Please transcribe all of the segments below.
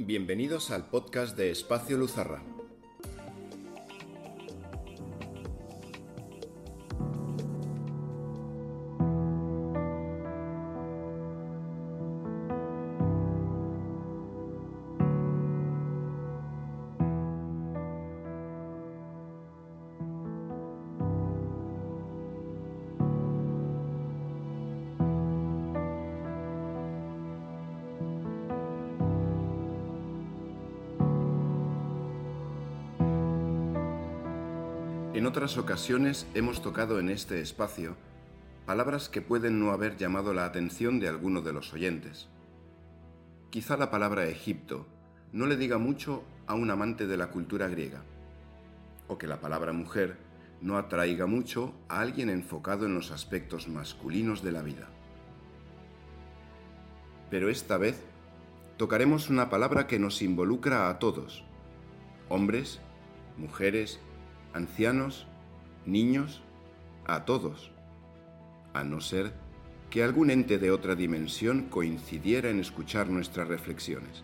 Bienvenidos al podcast de Espacio Luzarra. Otras ocasiones hemos tocado en este espacio palabras que pueden no haber llamado la atención de alguno de los oyentes. Quizá la palabra Egipto no le diga mucho a un amante de la cultura griega, o que la palabra mujer no atraiga mucho a alguien enfocado en los aspectos masculinos de la vida. Pero esta vez tocaremos una palabra que nos involucra a todos, hombres, mujeres, ancianos, niños, a todos, a no ser que algún ente de otra dimensión coincidiera en escuchar nuestras reflexiones.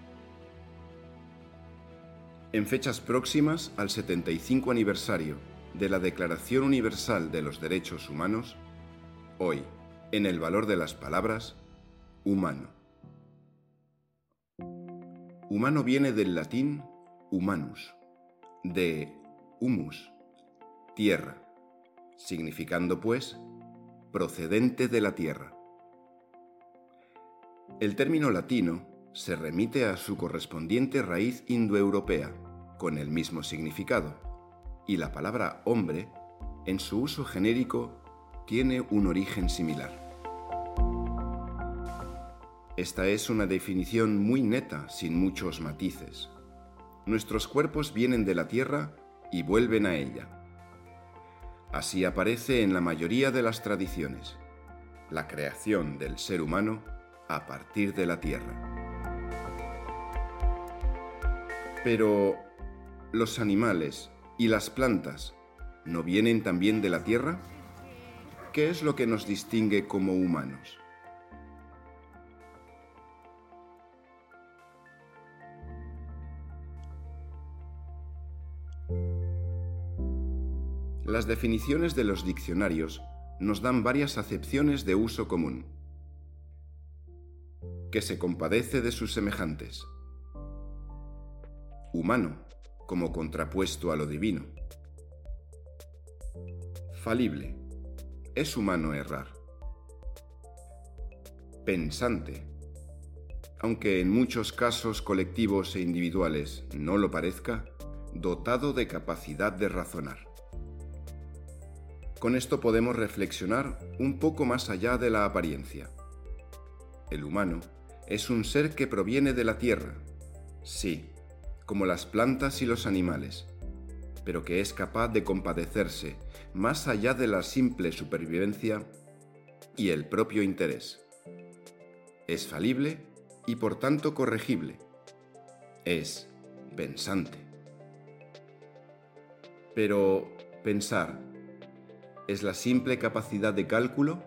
En fechas próximas al 75 aniversario de la Declaración Universal de los Derechos Humanos, hoy, en el valor de las palabras, humano. Humano viene del latín humanus, de humus, tierra, significando pues procedente de la tierra. El término latino se remite a su correspondiente raíz indoeuropea, con el mismo significado, y la palabra hombre, en su uso genérico, tiene un origen similar. Esta es una definición muy neta, sin muchos matices. Nuestros cuerpos vienen de la tierra y vuelven a ella. Así aparece en la mayoría de las tradiciones, la creación del ser humano a partir de la tierra. Pero, ¿los animales y las plantas no vienen también de la tierra? ¿Qué es lo que nos distingue como humanos? Las definiciones de los diccionarios nos dan varias acepciones de uso común. Que se compadece de sus semejantes. Humano, como contrapuesto a lo divino. Falible. Es humano errar. Pensante. Aunque en muchos casos colectivos e individuales no lo parezca, dotado de capacidad de razonar. Con esto podemos reflexionar un poco más allá de la apariencia. El humano es un ser que proviene de la tierra, sí, como las plantas y los animales, pero que es capaz de compadecerse más allá de la simple supervivencia y el propio interés. Es falible y por tanto corregible. Es pensante. Pero pensar es la simple capacidad de cálculo,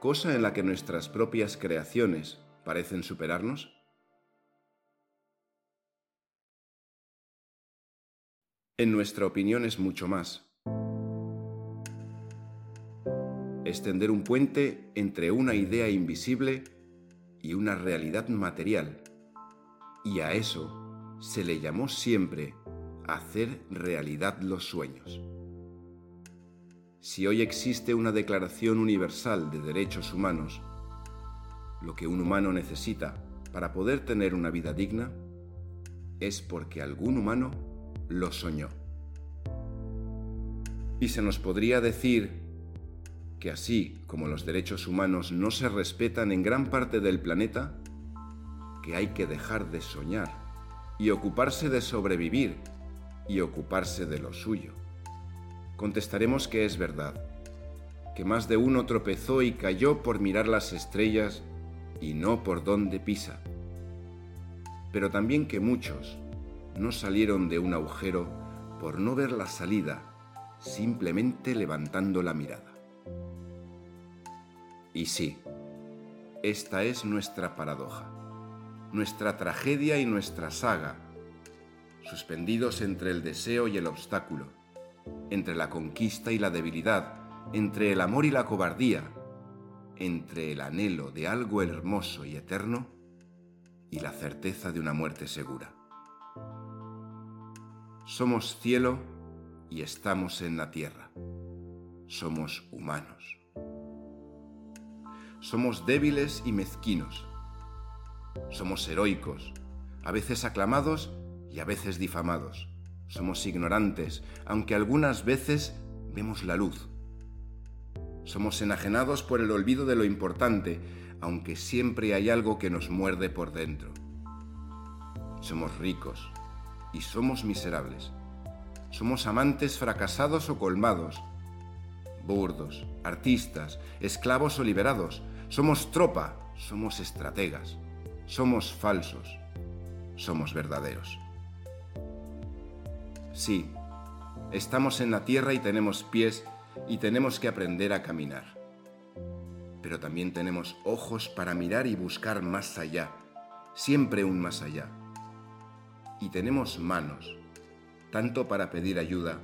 cosa en la que nuestras propias creaciones parecen superarnos? En nuestra opinión es mucho más. Es tender un puente entre una idea invisible y una realidad material. Y a eso se le llamó siempre hacer realidad los sueños. Si hoy existe una Declaración Universal de Derechos Humanos, lo que un humano necesita para poder tener una vida digna es porque algún humano lo soñó. Y se nos podría decir que así como los derechos humanos no se respetan en gran parte del planeta, que hay que dejar de soñar y ocuparse de sobrevivir y ocuparse de lo suyo contestaremos que es verdad, que más de uno tropezó y cayó por mirar las estrellas y no por dónde pisa, pero también que muchos no salieron de un agujero por no ver la salida, simplemente levantando la mirada. Y sí, esta es nuestra paradoja. nuestra tragedia y nuestra saga, suspendidos entre el deseo y el obstáculo, entre la conquista y la debilidad, entre el amor y la cobardía, entre el anhelo de algo hermoso y eterno y la certeza de una muerte segura. Somos cielo y estamos en la tierra. Somos humanos. Somos débiles y mezquinos. Somos heroicos, a veces aclamados y a veces difamados. Somos ignorantes, aunque algunas veces vemos la luz. Somos enajenados por el olvido de lo importante, aunque siempre hay algo que nos muerde por dentro. Somos ricos y somos miserables. Somos amantes fracasados o colmados, burdos, artistas, esclavos o liberados. Somos tropa, somos estrategas, somos falsos, somos verdaderos. Sí, estamos en la tierra y tenemos pies y tenemos que aprender a caminar. Pero también tenemos ojos para mirar y buscar más allá, siempre un más allá. Y tenemos manos, tanto para pedir ayuda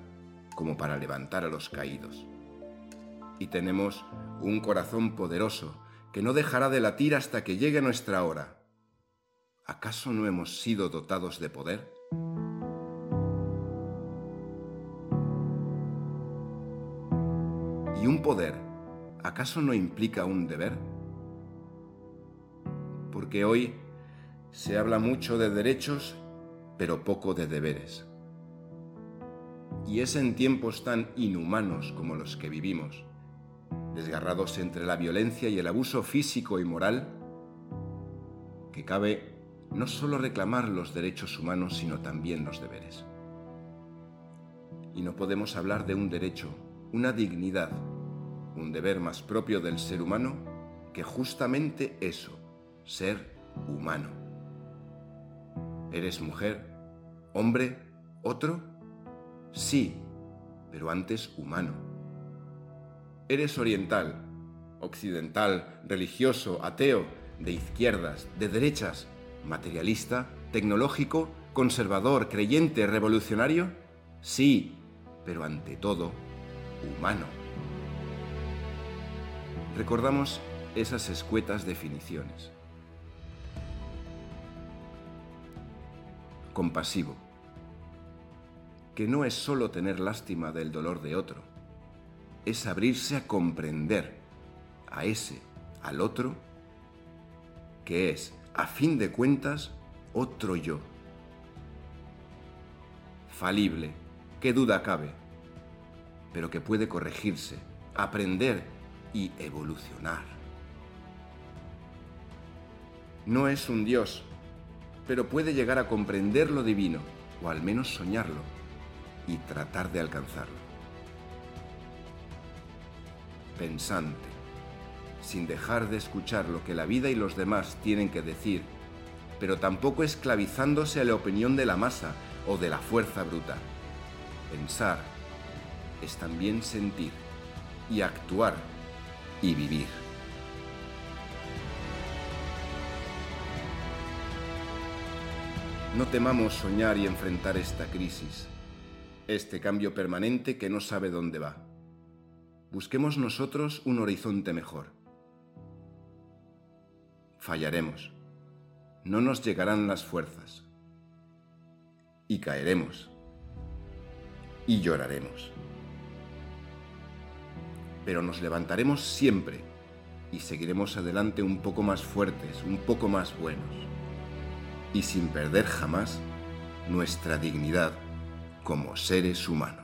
como para levantar a los caídos. Y tenemos un corazón poderoso que no dejará de latir hasta que llegue nuestra hora. ¿Acaso no hemos sido dotados de poder? ¿Y un poder acaso no implica un deber? Porque hoy se habla mucho de derechos, pero poco de deberes. Y es en tiempos tan inhumanos como los que vivimos, desgarrados entre la violencia y el abuso físico y moral, que cabe no solo reclamar los derechos humanos, sino también los deberes. Y no podemos hablar de un derecho una dignidad, un deber más propio del ser humano que justamente eso, ser humano. ¿Eres mujer? ¿Hombre? ¿Otro? Sí, pero antes humano. ¿Eres oriental? occidental, religioso, ateo, de izquierdas, de derechas, materialista, tecnológico, conservador, creyente, revolucionario? Sí, pero ante todo, humano. Recordamos esas escuetas definiciones. Compasivo, que no es solo tener lástima del dolor de otro, es abrirse a comprender a ese, al otro, que es, a fin de cuentas, otro yo. Falible, qué duda cabe, pero que puede corregirse, aprender y evolucionar. No es un Dios, pero puede llegar a comprender lo divino, o al menos soñarlo, y tratar de alcanzarlo. Pensante, sin dejar de escuchar lo que la vida y los demás tienen que decir, pero tampoco esclavizándose a la opinión de la masa o de la fuerza bruta. Pensar es también sentir y actuar y vivir. No temamos soñar y enfrentar esta crisis, este cambio permanente que no sabe dónde va. Busquemos nosotros un horizonte mejor. Fallaremos, no nos llegarán las fuerzas y caeremos y lloraremos pero nos levantaremos siempre y seguiremos adelante un poco más fuertes, un poco más buenos, y sin perder jamás nuestra dignidad como seres humanos.